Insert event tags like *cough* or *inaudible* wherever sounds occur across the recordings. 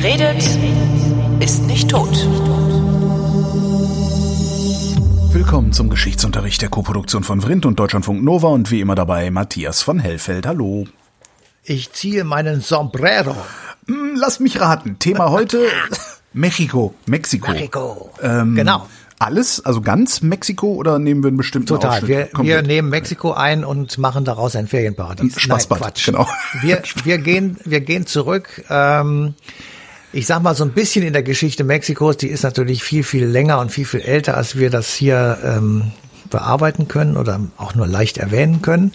Wer redet, ist nicht tot. Willkommen zum Geschichtsunterricht der Koproduktion von Vrindt und Deutschlandfunk Nova und wie immer dabei Matthias von Hellfeld. Hallo. Ich ziehe meinen Sombrero. Hm, Lass mich raten. Thema heute *laughs* Mexiko. Mexiko. Mexiko. Ähm, Genau. Alles, also ganz Mexiko oder nehmen wir einen bestimmten Total. Ausschnitt? Wir, wir nehmen Mexiko ein und machen daraus ein Ferienparadies. Spaßbad, Nein, Quatsch. genau. Wir, *laughs* wir gehen, wir gehen zurück. Ähm, ich sag mal so ein bisschen in der Geschichte Mexikos. Die ist natürlich viel, viel länger und viel, viel älter, als wir das hier ähm, bearbeiten können oder auch nur leicht erwähnen können.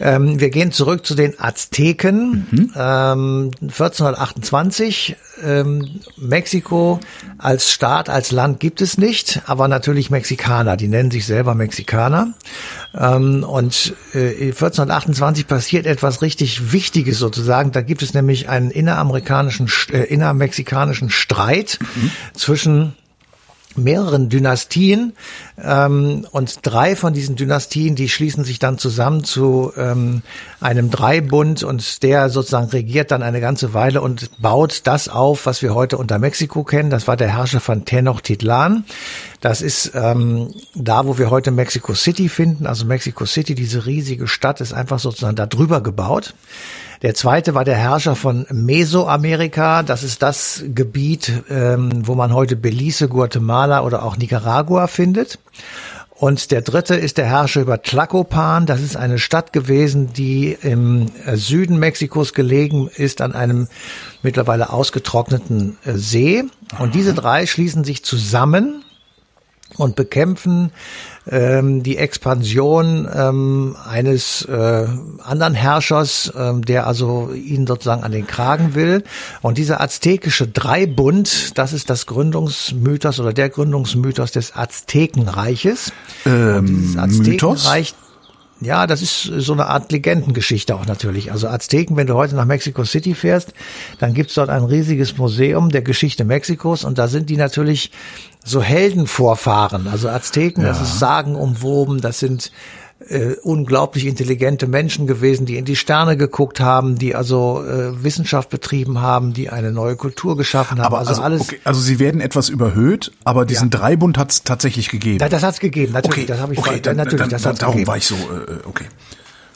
Ähm, wir gehen zurück zu den Azteken. Mhm. Ähm, 1428. Ähm, Mexiko als Staat, als Land gibt es nicht, aber natürlich Mexikaner. Die nennen sich selber Mexikaner. Ähm, und äh, 1428 passiert etwas richtig Wichtiges sozusagen. Da gibt es nämlich einen inneramerikanischen, äh, innermexikanischen Streit zwischen mehreren Dynastien ähm, und drei von diesen Dynastien, die schließen sich dann zusammen zu ähm, einem Dreibund und der sozusagen regiert dann eine ganze Weile und baut das auf, was wir heute unter Mexiko kennen. Das war der Herrscher von Tenochtitlan. Das ist ähm, da, wo wir heute Mexico City finden. Also Mexico City, diese riesige Stadt, ist einfach sozusagen da drüber gebaut. Der zweite war der Herrscher von Mesoamerika. Das ist das Gebiet, ähm, wo man heute Belize, Guatemala oder auch Nicaragua findet. Und der dritte ist der Herrscher über Tlacopan. Das ist eine Stadt gewesen, die im Süden Mexikos gelegen ist, an einem mittlerweile ausgetrockneten äh, See. Und diese drei schließen sich zusammen und bekämpfen ähm, die Expansion ähm, eines äh, anderen Herrschers, ähm, der also ihnen sozusagen an den Kragen will. Und dieser aztekische Dreibund, das ist das Gründungsmythos oder der Gründungsmythos des Aztekenreiches. Ähm, Mythos? Ja, das ist so eine Art Legendengeschichte auch natürlich. Also Azteken, wenn du heute nach Mexico City fährst, dann gibt's dort ein riesiges Museum der Geschichte Mexikos und da sind die natürlich so Heldenvorfahren. Also Azteken, das ist sagenumwoben, das sind äh, unglaublich intelligente Menschen gewesen, die in die Sterne geguckt haben, die also äh, Wissenschaft betrieben haben, die eine neue Kultur geschaffen haben. Aber also, also, alles. okay, also sie werden etwas überhöht, aber diesen Dreibund hat es tatsächlich gegeben. Ja, das hat's gegeben, natürlich. das habe ich okay, dann, natürlich, dann, das dann, darum gegeben. war ich so, äh, okay.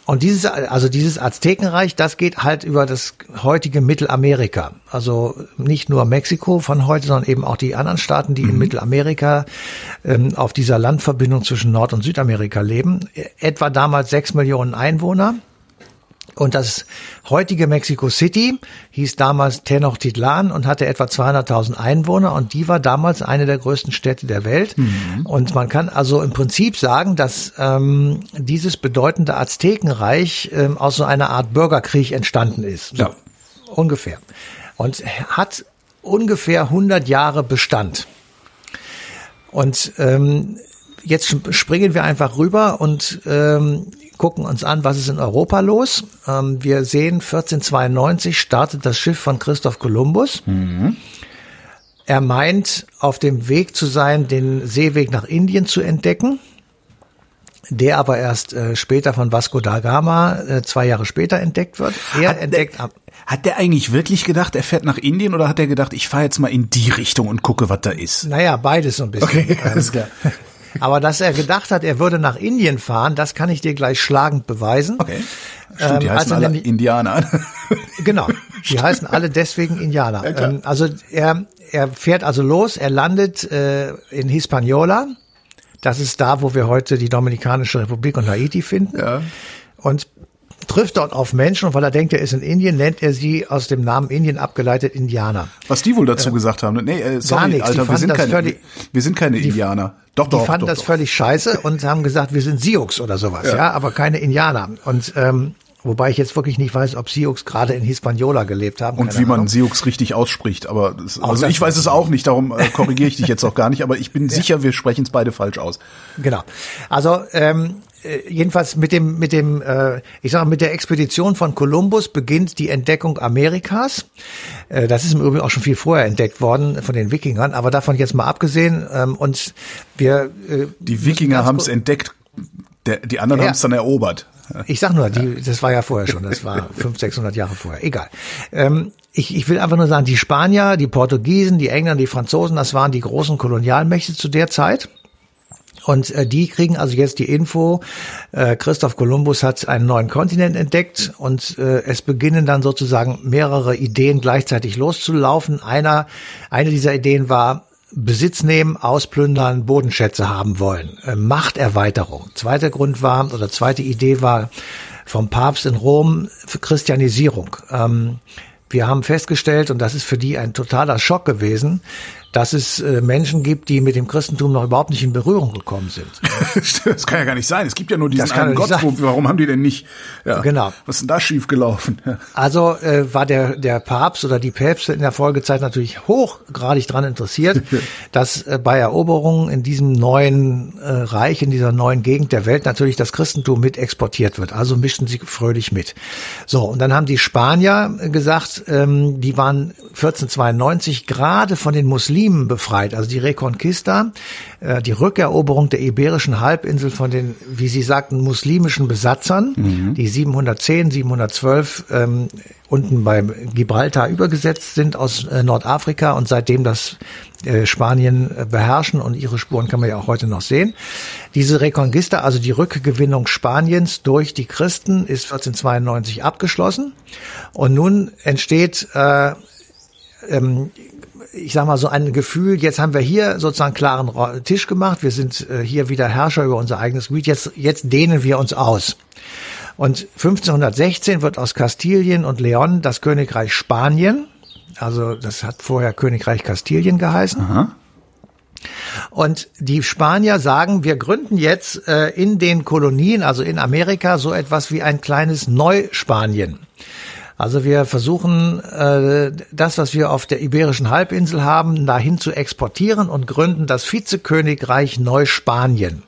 Und dieses, also dieses Aztekenreich, das geht halt über das heutige Mittelamerika. Also nicht nur Mexiko von heute, sondern eben auch die anderen Staaten, die in Mittelamerika ähm, auf dieser Landverbindung zwischen Nord- und Südamerika leben. Etwa damals sechs Millionen Einwohner. Und das heutige Mexico City hieß damals Tenochtitlan und hatte etwa 200.000 Einwohner und die war damals eine der größten Städte der Welt. Und man kann also im Prinzip sagen, dass ähm, dieses bedeutende Aztekenreich ähm, aus so einer Art Bürgerkrieg entstanden ist. So, Ja. Ungefähr. Und hat ungefähr 100 Jahre Bestand. Und ähm, jetzt sp- springen wir einfach rüber und ähm, gucken uns an, was ist in Europa los. Ähm, wir sehen, 1492 startet das Schiff von Christoph Kolumbus. Er meint, auf dem Weg zu sein, den Seeweg nach Indien zu entdecken, der aber erst äh, später von Vasco da Gama, äh, zwei Jahre später entdeckt wird. Er Hat entdeckt der, hat der eigentlich wirklich gedacht, er fährt nach Indien oder hat er gedacht, ich fahre jetzt mal in die Richtung und gucke, was da ist? Naja, beides so ein bisschen. Okay, *laughs* alles klar. Aber dass er gedacht hat, er würde nach Indien fahren, das kann ich dir gleich schlagend beweisen. Okay. Stimmt, die Ähm, heißen alle nämlich- Indianer. Genau, die heißen alle deswegen Indianer. Ja, ähm, also er, er fährt also los, er landet äh, in Hispaniola. Das ist da, wo wir heute die Dominikanische Republik und Haiti finden. Ja. Und trifft dort auf Menschen und weil er denkt, er ist in Indien, nennt er sie aus dem Namen Indien abgeleitet Indianer. Was die wohl dazu gesagt haben? Nee, äh, sorry, nichts, die Alter, wir sind, keine, völlig- wir sind keine Indianer. Doch, Die doch, fanden doch, das doch. völlig scheiße *laughs* und haben gesagt, wir sind Sioux oder sowas, ja, aber keine Indianer. Und ähm, wobei ich jetzt wirklich nicht weiß, ob Sioux gerade in Hispaniola gelebt haben. Und wie man Ahnung. Sioux richtig ausspricht, aber das, also ich weiß es auch nicht, darum äh, korrigiere ich dich jetzt auch gar nicht, aber ich bin *laughs* sicher, wir sprechen es beide falsch aus. Genau. Also ähm, äh, jedenfalls mit dem mit dem äh, ich sage mit der Expedition von Kolumbus beginnt die Entdeckung Amerikas. Äh, das ist im Übrigen auch schon viel vorher entdeckt worden von den Wikingern, aber davon jetzt mal abgesehen ähm, und wir äh, Die Wikinger haben es entdeckt Der, die anderen Ja. haben es dann erobert. Ich sag nur, die, das war ja vorher schon, das war *laughs* 500, 600 Jahre vorher, egal. Ähm, ich, ich will einfach nur sagen, die Spanier, die Portugiesen, die Engländer, die Franzosen, das waren die großen Kolonialmächte zu der Zeit. Und äh, die kriegen also jetzt die Info, äh, Christoph Kolumbus hat einen neuen Kontinent entdeckt und äh, es beginnen dann sozusagen mehrere Ideen gleichzeitig loszulaufen. Einer, eine dieser Ideen war, Besitz nehmen, ausplündern, Bodenschätze haben wollen, äh, Machterweiterung. Zweiter Grund war, oder zweite Idee war vom Papst in Rom für Christianisierung. Ähm, wir haben festgestellt, und das ist für die ein totaler Schock gewesen, dass es äh, Menschen gibt, die mit dem Christentum noch überhaupt nicht in Berührung gekommen sind. *laughs* Das kann ja gar nicht sein. Es gibt ja nur diesen einen Gott. Wo, warum haben die denn nicht? Ja, Genau. Was ist denn da schiefgelaufen? Ja. Also äh, war der, der Papst oder die Päpste in der Folgezeit natürlich hochgradig dran interessiert, *laughs* dass äh, bei Eroberungen in diesem neuen äh, Reich, in dieser neuen Gegend der Welt natürlich das Christentum mit exportiert wird. Also mischten sie fröhlich mit. So, und dann haben die Spanier gesagt, ähm, die waren 1492 gerade von den Muslimen befreit, also die Reconquista, äh, die Rückeroberung der iberischen Halbinsel von den, wie sie sagten, muslimischen Besatzern, die 710, 712 ähm, unten bei Gibraltar übergesetzt sind aus äh, Nordafrika und seitdem das äh, Spanien äh, beherrschen und ihre Spuren kann man ja auch heute noch sehen. Diese Reconquista, also die Rückgewinnung Spaniens durch die Christen, ist 1492 abgeschlossen. Und nun entsteht äh, ähm, ich sag mal so ein Gefühl, jetzt haben wir hier sozusagen klaren Tisch gemacht, wir sind äh, hier wieder Herrscher über unser eigenes Gebiet, jetzt, jetzt dehnen wir uns aus. Und 1516 wird aus Kastilien und Leon das Königreich Spanien, also das hat vorher Königreich Kastilien geheißen. Und die Spanier sagen, wir gründen jetzt äh, in den Kolonien, also in Amerika, so etwas wie ein kleines Neuspanien. Also wir versuchen, äh, das, was wir auf der Iberischen Halbinsel haben, dahin zu exportieren und gründen das Vizekönigreich Neuspanien.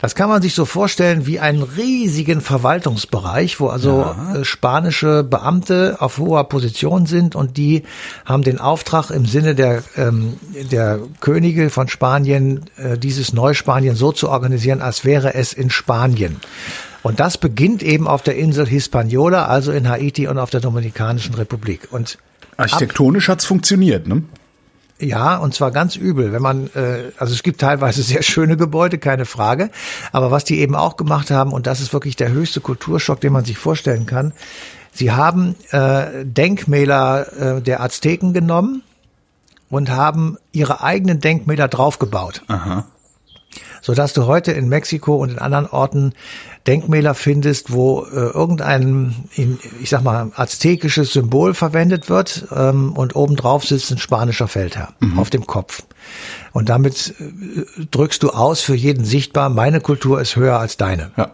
Das kann man sich so vorstellen wie einen riesigen Verwaltungsbereich, wo also äh, spanische Beamte auf hoher Position sind und die haben den Auftrag im Sinne der, ähm, der Könige von Spanien, äh, dieses Neuspanien so zu organisieren, als wäre es in Spanien. Und das beginnt eben auf der Insel Hispaniola, also in Haiti und auf der Dominikanischen Republik. Und Architektonisch hat's funktioniert, ne? ja, und zwar ganz übel. Wenn man, äh, also es gibt teilweise *laughs* sehr schöne Gebäude, keine Frage. Aber was die eben auch gemacht haben, und das ist wirklich der höchste Kulturschock, den man sich vorstellen kann, sie haben äh, Denkmäler äh, der Azteken genommen und haben ihre eigenen Denkmäler draufgebaut. Aha. Sodass du heute in Mexiko und in anderen Orten Denkmäler findest, wo äh, irgendein, in, ich sag mal, aztekisches Symbol verwendet wird ähm, und obendrauf sitzt ein spanischer Feldherr auf dem Kopf. Und damit äh, drückst du aus für jeden sichtbar, meine Kultur ist höher als deine. Ja.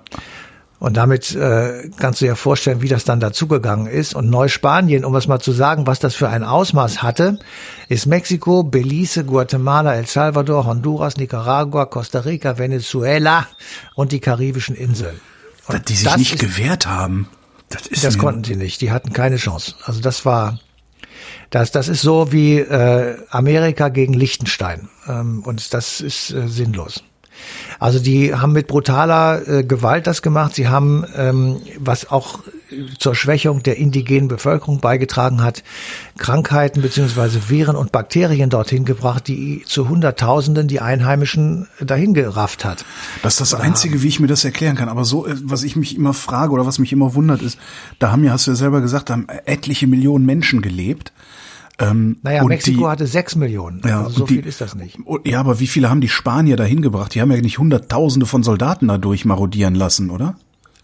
Und damit äh, kannst du dir vorstellen, wie das dann dazugegangen ist. Und Neuspanien, um es mal zu sagen, was das für ein Ausmaß hatte, ist Mexiko, Belize, Guatemala, El Salvador, Honduras, Nicaragua, Costa Rica, Venezuela und die karibischen Inseln. Dass Und die sich das nicht ist- gewehrt haben. Das, ist das konnten sie nicht. Die hatten keine Chance. Also das war, das, das ist so wie äh, Amerika gegen Liechtenstein. Ähm, und das ist äh, sinnlos. Also die haben mit brutaler äh, Gewalt das gemacht. Sie haben, ähm, was auch äh, zur Schwächung der indigenen Bevölkerung beigetragen hat, Krankheiten beziehungsweise Viren und Bakterien dorthin gebracht, die zu Hunderttausenden die Einheimischen dahin gerafft hat. Das ist das Einzige, wie ich mir das erklären kann. Aber so, äh, was ich mich immer frage oder was mich immer wundert, ist, da haben ja, hast du ja selber gesagt, da haben etliche Millionen Menschen gelebt. Ähm, Naja, Mexiko die, hatte sechs Millionen. Ja, also so die- viel ist das nicht. Ja, aber wie viele haben die Spanier dahin gebracht? Die haben ja nicht Hunderttausende von Soldaten da durchmarodieren lassen, oder?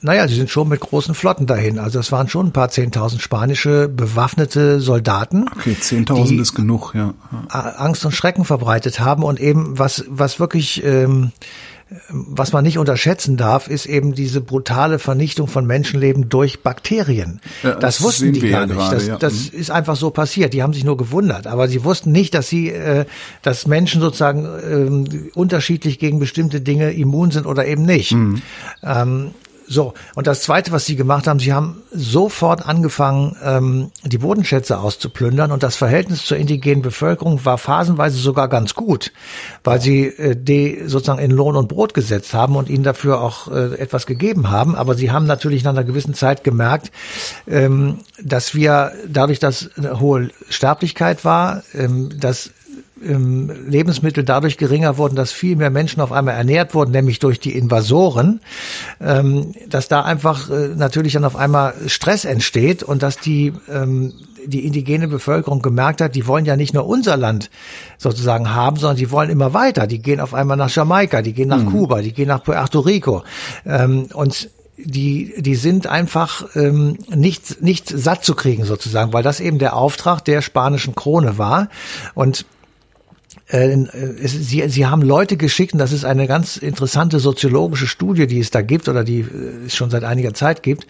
Naja, sie sind schon mit großen Flotten dahin. Also es waren schon ein paar Zehntausend spanische bewaffnete Soldaten. Okay, 10.000 die ist genug, ja. Angst und Schrecken verbreitet haben und eben was, was wirklich, ähm, was man nicht unterschätzen darf, ist eben diese brutale Vernichtung von Menschenleben durch Bakterien. Ja, das das wussten die gar nicht. gerade, das ja. das ist einfach so passiert. Die haben sich nur gewundert, aber sie wussten nicht, dass sie, äh, dass Menschen sozusagen ähm, unterschiedlich gegen bestimmte Dinge immun sind oder eben nicht. Mhm. Ähm, So, und das Zweite, was sie gemacht haben, sie haben sofort angefangen, ähm, die Bodenschätze auszuplündern und das Verhältnis zur indigenen Bevölkerung war phasenweise sogar ganz gut, weil sie äh, die sozusagen in Lohn und Brot gesetzt haben und ihnen dafür auch äh, etwas gegeben haben. Aber sie haben natürlich nach einer gewissen Zeit gemerkt, ähm, dass wir dadurch, dass eine hohe Sterblichkeit war, ähm, dass ähm, Lebensmittel dadurch geringer wurden, dass viel mehr Menschen auf einmal ernährt wurden, nämlich durch die Invasoren, ähm, dass da einfach äh, natürlich dann auf einmal Stress entsteht und dass die ähm, die indigene Bevölkerung gemerkt hat, die wollen ja nicht nur unser Land sozusagen haben, sondern die wollen immer weiter. Die gehen auf einmal nach Jamaika, die gehen nach mhm. Kuba, die gehen nach Puerto Rico. Ähm, und die, die sind einfach ähm, nicht, nicht satt zu kriegen sozusagen, weil das eben der Auftrag der spanischen Krone war. Und sie, sie haben Leute geschickt, und das ist eine ganz interessante soziologische Studie, die es da gibt oder die äh, es schon seit einiger Zeit gibt.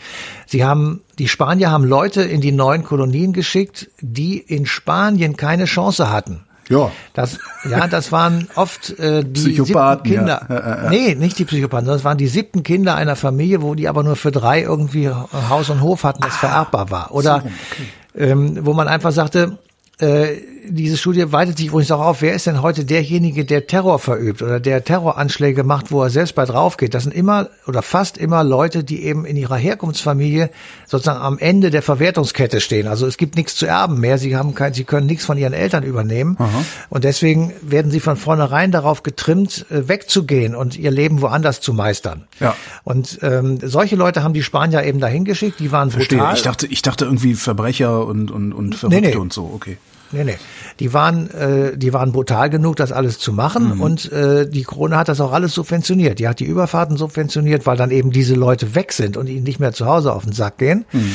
Sie haben, die Spanier haben Leute in die neuen Kolonien geschickt, die in Spanien keine Chance hatten. Ja. Das, ja, das waren oft äh, die Psychopathen, Kinder. Ja. Ja, ja, nee, nicht die Psychopathen, sondern es waren die siebten Kinder einer Familie, wo die aber nur für drei irgendwie Haus und Hof hatten, das ah, vererbbar war. Oder so, okay. ähm, wo man einfach sagte, äh, diese Studie weitet sich übrigens auch auf, wer ist denn heute derjenige, der Terror verübt oder der Terroranschläge macht, wo er selbst bei drauf geht. Das sind immer oder fast immer Leute, die eben in ihrer Herkunftsfamilie sozusagen am Ende der Verwertungskette stehen. Also es gibt nichts zu erben mehr. Sie haben kein, sie können nichts von ihren Eltern übernehmen. Aha. Und deswegen werden sie von vornherein darauf getrimmt, äh, wegzugehen und ihr Leben woanders zu meistern. Ja. Und ähm, solche Leute haben die Spanier eben dahin geschickt. Die waren Verstehe. brutal. Ich dachte, ich dachte irgendwie Verbrecher und und und Verrückte nee, nee. und so. Okay. Nee, nee. Die waren, äh, die waren brutal genug, das alles zu machen. Mhm. Und äh, die Krone hat das auch alles subventioniert. Die hat die Überfahrten subventioniert, weil dann eben diese Leute weg sind und ihnen nicht mehr zu Hause auf den Sack gehen. Mhm.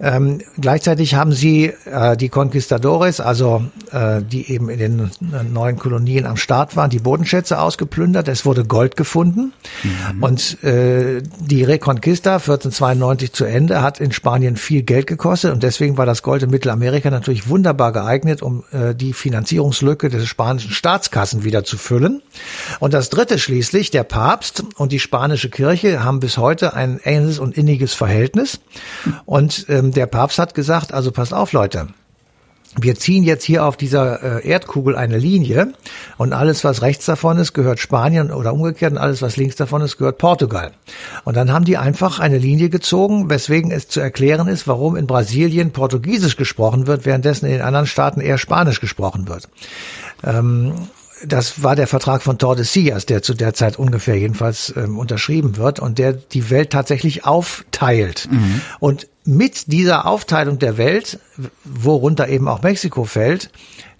Ähm, gleichzeitig haben sie äh, die Conquistadores, also äh, die eben in den neuen Kolonien am Start waren, die Bodenschätze ausgeplündert. Es wurde Gold gefunden. Mhm. Und äh, die Reconquista 1492 zu Ende hat in Spanien viel Geld gekostet. Und deswegen war das Gold in Mittelamerika natürlich wunderbar geeignet, um äh, die Finanzierungslücke des spanischen Staatskassen wieder zu füllen. Und das dritte schließlich, der Papst und die spanische Kirche haben bis heute ein enges und inniges Verhältnis. Und ähm, der Papst hat gesagt, also passt auf Leute, wir ziehen jetzt hier auf dieser äh, Erdkugel eine Linie und alles, was rechts davon ist, gehört Spanien oder umgekehrt und alles, was links davon ist, gehört Portugal. Und dann haben die einfach eine Linie gezogen, weswegen es zu erklären ist, warum in Brasilien Portugiesisch gesprochen wird, währenddessen in den anderen Staaten eher Spanisch gesprochen wird. Ähm, das war der Vertrag von Tordesillas, der zu der Zeit ungefähr jedenfalls ähm, unterschrieben wird und der die Welt tatsächlich aufteilt. Mhm. Und mit dieser Aufteilung der Welt, worunter eben auch Mexiko fällt,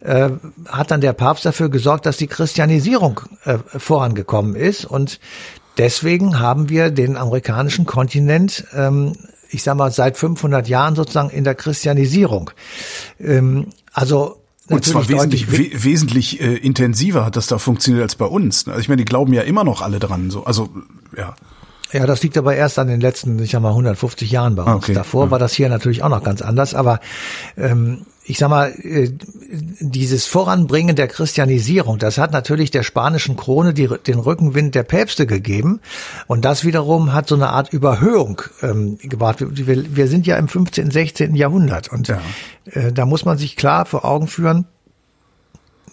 äh, hat dann der Papst dafür gesorgt, dass die Christianisierung äh, vorangekommen ist. Und deswegen haben wir den amerikanischen Kontinent, ähm, ich sag mal, seit 500 Jahren sozusagen in der Christianisierung. Ähm, also und zwar wesentlich, we wesentlich äh, intensiver hat das da funktioniert als bei uns. Also ich meine, die glauben ja immer noch alle dran. So, also ja. Ja, das liegt aber erst an den letzten, ich sag mal, 150 Jahren bei uns. Okay. Davor ja. war das hier natürlich auch noch ganz anders. Aber ähm, ich sag mal, äh, dieses Voranbringen der Christianisierung, das hat natürlich der spanischen Krone die, den Rückenwind der Päpste gegeben. Und das wiederum hat so eine Art Überhöhung ähm, gebracht. Wir, wir sind ja im 15., 16. Jahrhundert. Und ja. äh, da muss man sich klar vor Augen führen,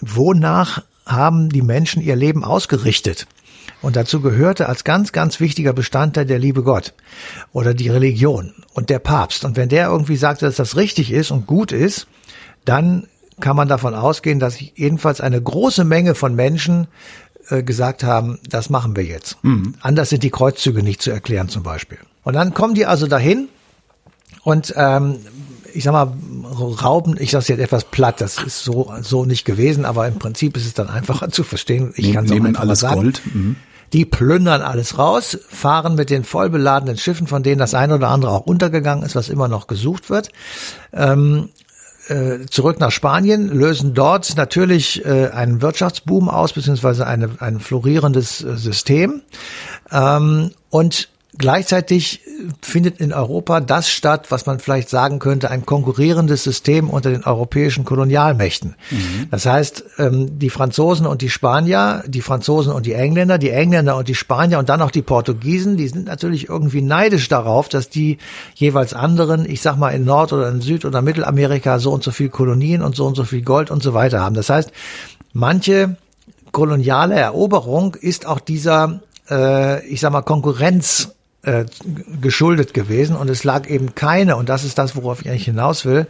wonach haben die Menschen ihr Leben ausgerichtet? Und dazu gehörte als ganz, ganz wichtiger Bestandteil der liebe Gott oder die Religion und der Papst. Und wenn der irgendwie sagt, dass das richtig ist und gut ist, dann kann man davon ausgehen, dass jedenfalls eine große Menge von Menschen äh, gesagt haben, das machen wir jetzt. Mhm. Anders sind die Kreuzzüge nicht zu erklären zum Beispiel. Und dann kommen die also dahin und ähm, ich sag mal, rauben, ich sage jetzt etwas platt, das ist so, so nicht gewesen, aber im Prinzip ist es dann *laughs* einfacher zu verstehen. Ich kann es auch einfach alles sagen. Gold. Mhm. Die plündern alles raus, fahren mit den vollbeladenen Schiffen, von denen das eine oder andere auch untergegangen ist, was immer noch gesucht wird. Ähm, äh, zurück nach Spanien, lösen dort natürlich äh, einen Wirtschaftsboom aus, beziehungsweise eine, ein florierendes äh, System. Ähm, und gleichzeitig findet in Europa das statt, was man vielleicht sagen könnte, ein konkurrierendes System unter den europäischen Kolonialmächten. Mhm. Das heißt, ähm, die Franzosen und die Spanier, die Franzosen und die Engländer, die Engländer und die Spanier und dann auch die Portugiesen, die sind natürlich irgendwie neidisch darauf, dass die jeweils anderen, ich sag mal in Nord- oder in Süd- oder Mittelamerika so und so viel Kolonien und so und so viel Gold und so weiter haben. Das heißt, manche koloniale Eroberung ist auch dieser, äh, ich sag mal, Konkurrenz äh, geschuldet gewesen und es lag eben keine, und das ist das, worauf ich eigentlich hinaus will,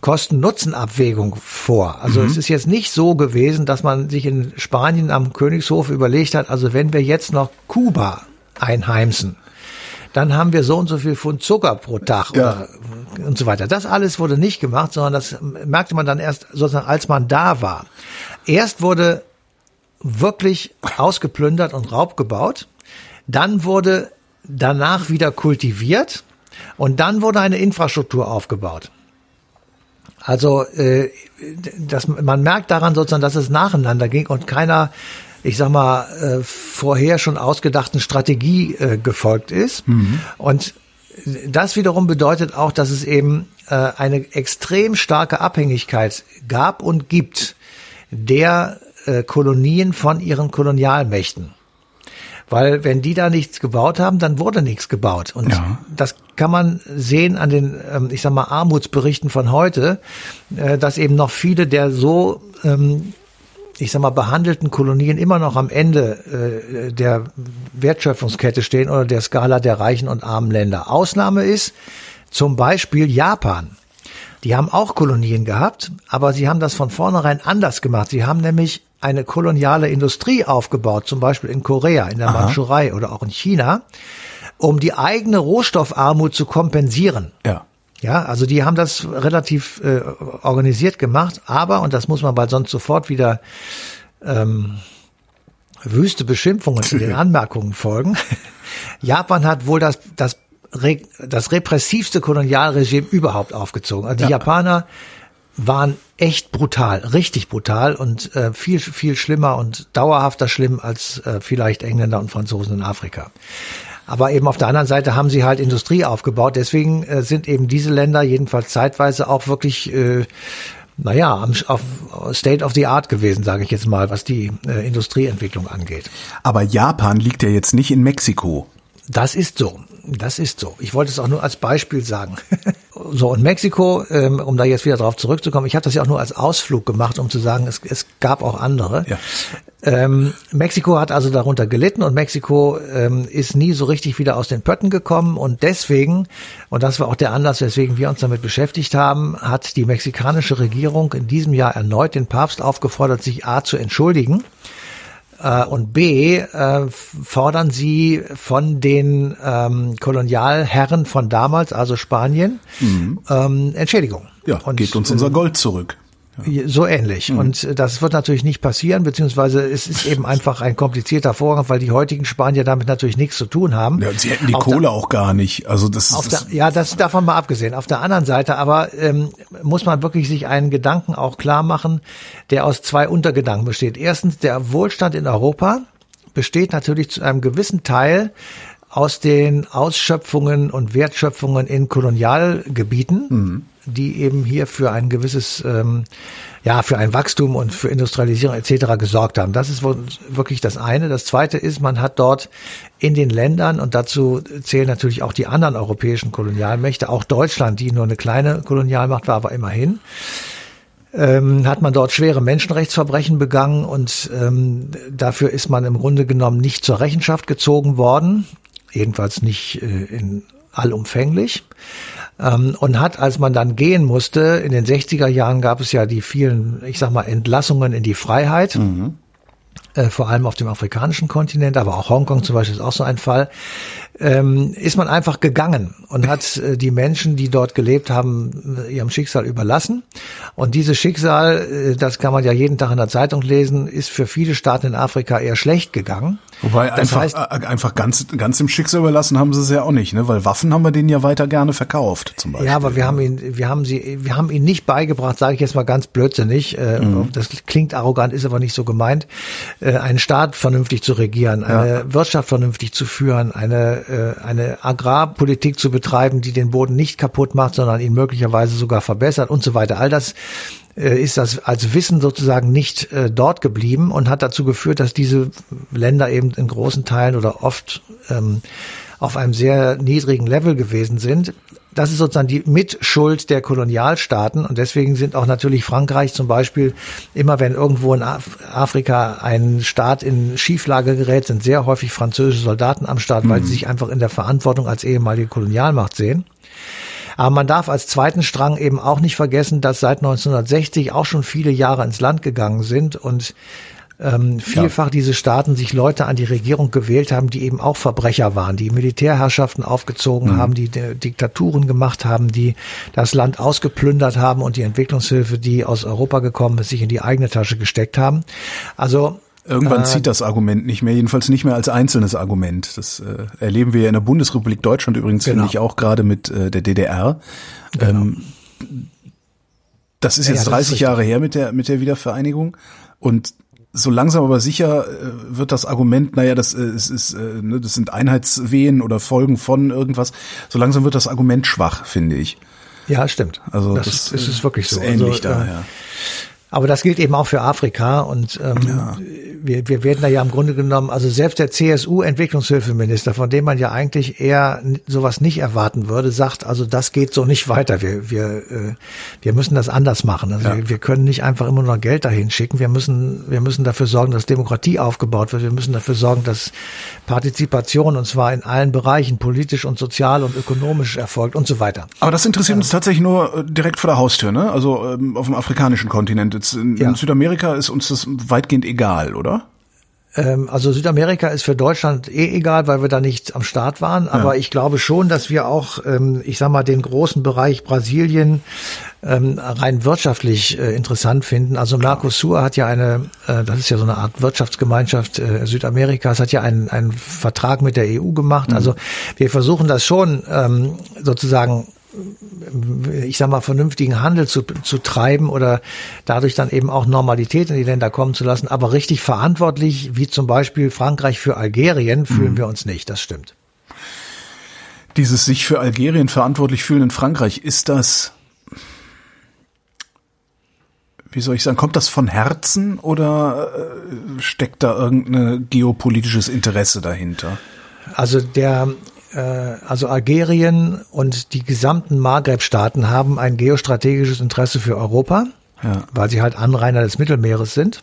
Kosten-Nutzen-Abwägung vor. Also mhm. es ist jetzt nicht so gewesen, dass man sich in Spanien am Königshof überlegt hat, also wenn wir jetzt noch Kuba einheimsen, dann haben wir so und so viel Pfund Zucker pro Tag ja. oder, und so weiter. Das alles wurde nicht gemacht, sondern das merkte man dann erst sozusagen, als man da war. Erst wurde wirklich ausgeplündert und Raub gebaut. Dann wurde danach wieder kultiviert und dann wurde eine Infrastruktur aufgebaut. Also äh, das, man merkt daran sozusagen, dass es nacheinander ging und keiner, ich sag mal, äh, vorher schon ausgedachten Strategie äh, gefolgt ist. Mhm. Und das wiederum bedeutet auch, dass es eben äh, eine extrem starke Abhängigkeit gab und gibt der äh, Kolonien von ihren Kolonialmächten. Weil wenn die da nichts gebaut haben, dann wurde nichts gebaut. Und ja. das kann man sehen an den, ähm, ich sag mal, Armutsberichten von heute, äh, dass eben noch viele der so, ähm, ich sag mal, behandelten Kolonien immer noch am Ende äh, der Wertschöpfungskette stehen oder der Skala der reichen und armen Länder. Ausnahme ist zum Beispiel Japan. Die haben auch Kolonien gehabt, aber sie haben das von vornherein anders gemacht. Sie haben nämlich eine koloniale Industrie aufgebaut, zum Beispiel in Korea, in der Mandschurei oder auch in China, um die eigene Rohstoffarmut zu kompensieren. Ja. Ja, also die haben das relativ äh, organisiert gemacht, aber, und das muss man bald sonst sofort wieder ähm, wüste Beschimpfungen in den *laughs* Anmerkungen folgen. Japan hat wohl das, das, das repressivste Kolonialregime überhaupt aufgezogen. Also die ja. Japaner waren echt brutal, richtig brutal und äh, viel, viel schlimmer und dauerhafter schlimm als äh, vielleicht Engländer und Franzosen in Afrika. Aber eben auf der anderen Seite haben sie halt Industrie aufgebaut. Deswegen äh, sind eben diese Länder jedenfalls zeitweise auch wirklich, äh, naja, auf State of the Art gewesen, sage ich jetzt mal, was die äh, Industrieentwicklung angeht. Aber Japan liegt ja jetzt nicht in Mexiko. Das ist so. Das ist so. Ich wollte es auch nur als Beispiel sagen. *laughs* so, und Mexiko, ähm, um da jetzt wieder drauf zurückzukommen, ich habe das ja auch nur als Ausflug gemacht, um zu sagen, es, es gab auch andere. Ja. Ähm, Mexiko hat also darunter gelitten und Mexiko ähm, ist nie so richtig wieder aus den Pötten gekommen und deswegen, und das war auch der Anlass, weswegen wir uns damit beschäftigt haben, hat die mexikanische Regierung in diesem Jahr erneut den Papst aufgefordert, sich A zu entschuldigen äh, und B äh, fordern sie von den ähm, Kolonialherren von damals, also Spanien, mhm. ähm, Entschädigung. Ja, und, geht uns unser Gold zurück. So ähnlich. Mhm. Und das wird natürlich nicht passieren, beziehungsweise es ist eben einfach ein komplizierter Vorgang, weil die heutigen Spanier damit natürlich nichts zu tun haben. Ja, sie hätten die auf Kohle der, auch gar nicht. Also das, ist der, ja, das davon mal abgesehen. Auf der anderen Seite aber ähm, muss man wirklich sich einen Gedanken auch klar machen, der aus zwei Untergedanken besteht. Erstens, der Wohlstand in Europa besteht natürlich zu einem gewissen Teil aus den Ausschöpfungen und Wertschöpfungen in Kolonialgebieten. Mhm die eben hier für ein gewisses, ähm, ja, für ein Wachstum und für Industrialisierung etc. gesorgt haben. Das ist wirklich das eine. Das zweite ist, man hat dort in den Ländern, und dazu zählen natürlich auch die anderen europäischen Kolonialmächte, auch Deutschland, die nur eine kleine Kolonialmacht war, aber immerhin, ähm, hat man dort schwere Menschenrechtsverbrechen begangen und ähm, dafür ist man im Grunde genommen nicht zur Rechenschaft gezogen worden, jedenfalls nicht äh, in allumfänglich. Ähm, und hat, als man dann gehen musste, in den 60er Jahren gab es ja die vielen, ich sag mal, Entlassungen in die Freiheit. Mhm. Äh, vor allem auf dem afrikanischen Kontinent, aber auch Hongkong zum Beispiel ist auch so ein Fall, ähm, ist man einfach gegangen und hat äh, die Menschen, die dort gelebt haben, äh, ihrem Schicksal überlassen. Und dieses Schicksal, äh, das kann man ja jeden Tag in der Zeitung lesen, ist für viele Staaten in Afrika eher schlecht gegangen. Wobei einfach, heißt, äh, einfach ganz, ganz im Schicksal überlassen haben sie es ja auch nicht, ne? Weil Waffen haben wir denen ja weiter gerne verkauft, zum Beispiel. Ja, aber wir haben ihn, wir haben sie, wir haben ihn nicht beigebracht, sage ich jetzt mal ganz blödsinnig. Äh, mhm. Das klingt arrogant, ist aber nicht so gemeint. Äh, einen Staat vernünftig zu regieren, eine ja. Wirtschaft vernünftig zu führen, eine, äh, eine Agrarpolitik zu betreiben, die den Boden nicht kaputt macht, sondern ihn möglicherweise sogar verbessert und so weiter. All das ist das als Wissen sozusagen nicht äh, dort geblieben und hat dazu geführt, dass diese Länder eben in großen Teilen oder oft ähm, auf einem sehr niedrigen Level gewesen sind. Das ist sozusagen die Mitschuld der Kolonialstaaten und deswegen sind auch natürlich Frankreich zum Beispiel immer, wenn irgendwo in Afrika ein Staat in Schieflage gerät, sind sehr häufig französische Soldaten am Start, weil mhm. sie sich einfach in der Verantwortung als ehemalige Kolonialmacht sehen. Aber man darf als zweiten Strang eben auch nicht vergessen, dass seit 1960 auch schon viele Jahre ins Land gegangen sind und ähm, vielfach ja. diese Staaten sich Leute an die Regierung gewählt haben, die eben auch Verbrecher waren, die Militärherrschaften aufgezogen mhm. haben, die Diktaturen gemacht haben, die das Land ausgeplündert haben und die Entwicklungshilfe, die aus Europa gekommen ist, sich in die eigene Tasche gesteckt haben. Also Irgendwann äh, zieht das Argument nicht mehr, jedenfalls nicht mehr als einzelnes Argument. Das äh, erleben wir ja in der Bundesrepublik Deutschland übrigens, genau. finde ich, auch gerade mit äh, der DDR. Genau. Ähm, das ist jetzt ja, 30 ist Jahre her mit der, mit der Wiedervereinigung. Und so langsam aber sicher äh, wird das Argument, naja, das äh, ist, ist äh, ne, das sind Einheitswehen oder Folgen von irgendwas. So langsam wird das Argument schwach, finde ich. Ja, stimmt. Also das, das ist, ist wirklich so. Ist ähnlich also, da, ja. Aber das gilt eben auch für Afrika und ähm, ja. wir, wir werden da ja im Grunde genommen, also selbst der CSU-Entwicklungshilfeminister, von dem man ja eigentlich eher sowas nicht erwarten würde, sagt, also das geht so nicht weiter. Wir, wir, äh, wir müssen das anders machen. Also ja. wir, wir können nicht einfach immer nur Geld dahin schicken. Wir müssen, wir müssen dafür sorgen, dass Demokratie aufgebaut wird. Wir müssen dafür sorgen, dass Partizipation und zwar in allen Bereichen politisch und sozial und ökonomisch erfolgt und so weiter. Aber das interessiert uns tatsächlich nur äh, direkt vor der Haustür, ne? Also ähm, auf dem afrikanischen Kontinent jetzt in, ja. in Südamerika ist uns das weitgehend egal, oder? Ähm, also Südamerika ist für Deutschland eh egal, weil wir da nicht am Start waren. Aber ja. ich glaube schon, dass wir auch, ähm, ich sag mal, den großen Bereich Brasilien ähm, rein wirtschaftlich äh, interessant finden. Also Mercosur hat ja eine, äh, das ist ja so eine Art Wirtschaftsgemeinschaft äh, Südamerikas, hat ja einen, einen Vertrag mit der EU gemacht. Mhm. Also wir versuchen das schon sozusagen ich sag mal, vernünftigen Handel zu, zu treiben oder dadurch dann eben auch Normalität in die Länder kommen zu lassen. Aber richtig verantwortlich, wie zum Beispiel Frankreich für Algerien, fühlen mhm. wir uns nicht. Das stimmt. Dieses sich für Algerien verantwortlich fühlen in Frankreich, ist das, wie soll ich sagen, kommt das von Herzen oder äh, steckt da irgendein geopolitisches Interesse dahinter? Also der also Algerien und die gesamten Maghreb-Staaten haben ein geostrategisches Interesse für Europa, ja. weil sie halt Anrainer des Mittelmeeres sind.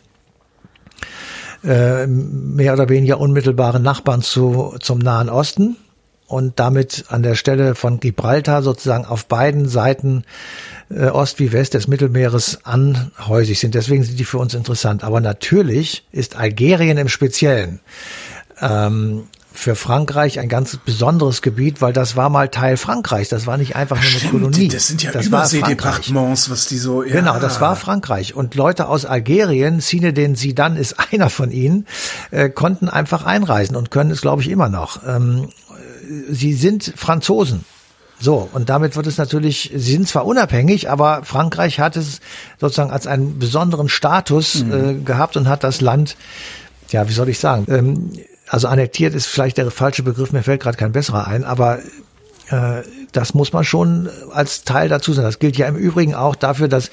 Äh, mehr oder weniger unmittelbare Nachbarn zu, zum Nahen Osten und damit an der Stelle von Gibraltar sozusagen auf beiden Seiten äh, Ost wie West des Mittelmeeres anhäusig sind. Deswegen sind die für uns interessant. Aber natürlich ist Algerien im Speziellen ähm, für Frankreich ein ganz besonderes Gebiet, weil das war mal Teil Frankreichs. Das war nicht einfach nur eine Kolonie. Das sind ja das Überseedepartements, was die so. Ja. Genau, das war Frankreich. Und Leute aus Algerien, Sine den Sidan ist *laughs* einer von ihnen, äh, konnten einfach einreisen und können es, glaube ich, immer noch. Ähm, sie sind Franzosen. So, und damit wird es natürlich, sie sind zwar unabhängig, aber Frankreich hat es sozusagen als einen besonderen Status mhm. äh, gehabt und hat das Land, ja, wie soll ich sagen, ähm, also annektiert ist vielleicht der falsche Begriff, mir fällt gerade kein besserer ein, aber äh, das muss man schon als Teil dazu sein. Das gilt ja im Übrigen auch dafür, dass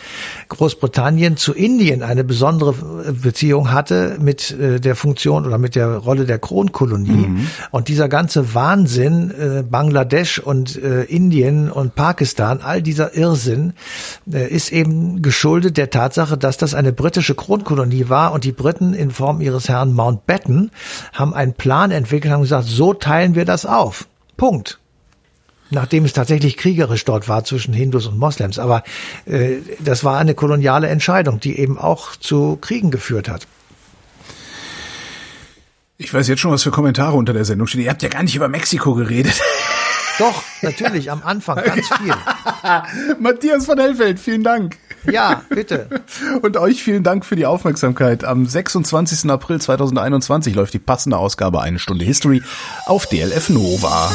Großbritannien zu Indien eine besondere Beziehung hatte mit äh, der Funktion oder mit der Rolle der Kronkolonie. Mhm. Und dieser ganze Wahnsinn, äh, Bangladesch und Indien und Pakistan, all dieser Irrsinn ist eben geschuldet der Tatsache, dass das eine britische Kronkolonie war und die Briten in Form ihres Herrn Mountbatten haben einen Plan entwickelt und haben gesagt, so teilen wir das auf. Punkt nachdem es tatsächlich kriegerisch dort war zwischen Hindus und Moslems. Aber äh, das war eine koloniale Entscheidung, die eben auch zu Kriegen geführt hat. Ich weiß jetzt schon, was für Kommentare unter der Sendung stehen. Ihr habt ja gar nicht über Mexiko geredet. Doch, natürlich, am Anfang ganz *laughs* viel. Matthias von Hellfeld, vielen Dank. Ja, bitte. Und euch vielen Dank für die Aufmerksamkeit. Am 26. April 2021 läuft die passende Ausgabe Eine Stunde History auf DLF Nova.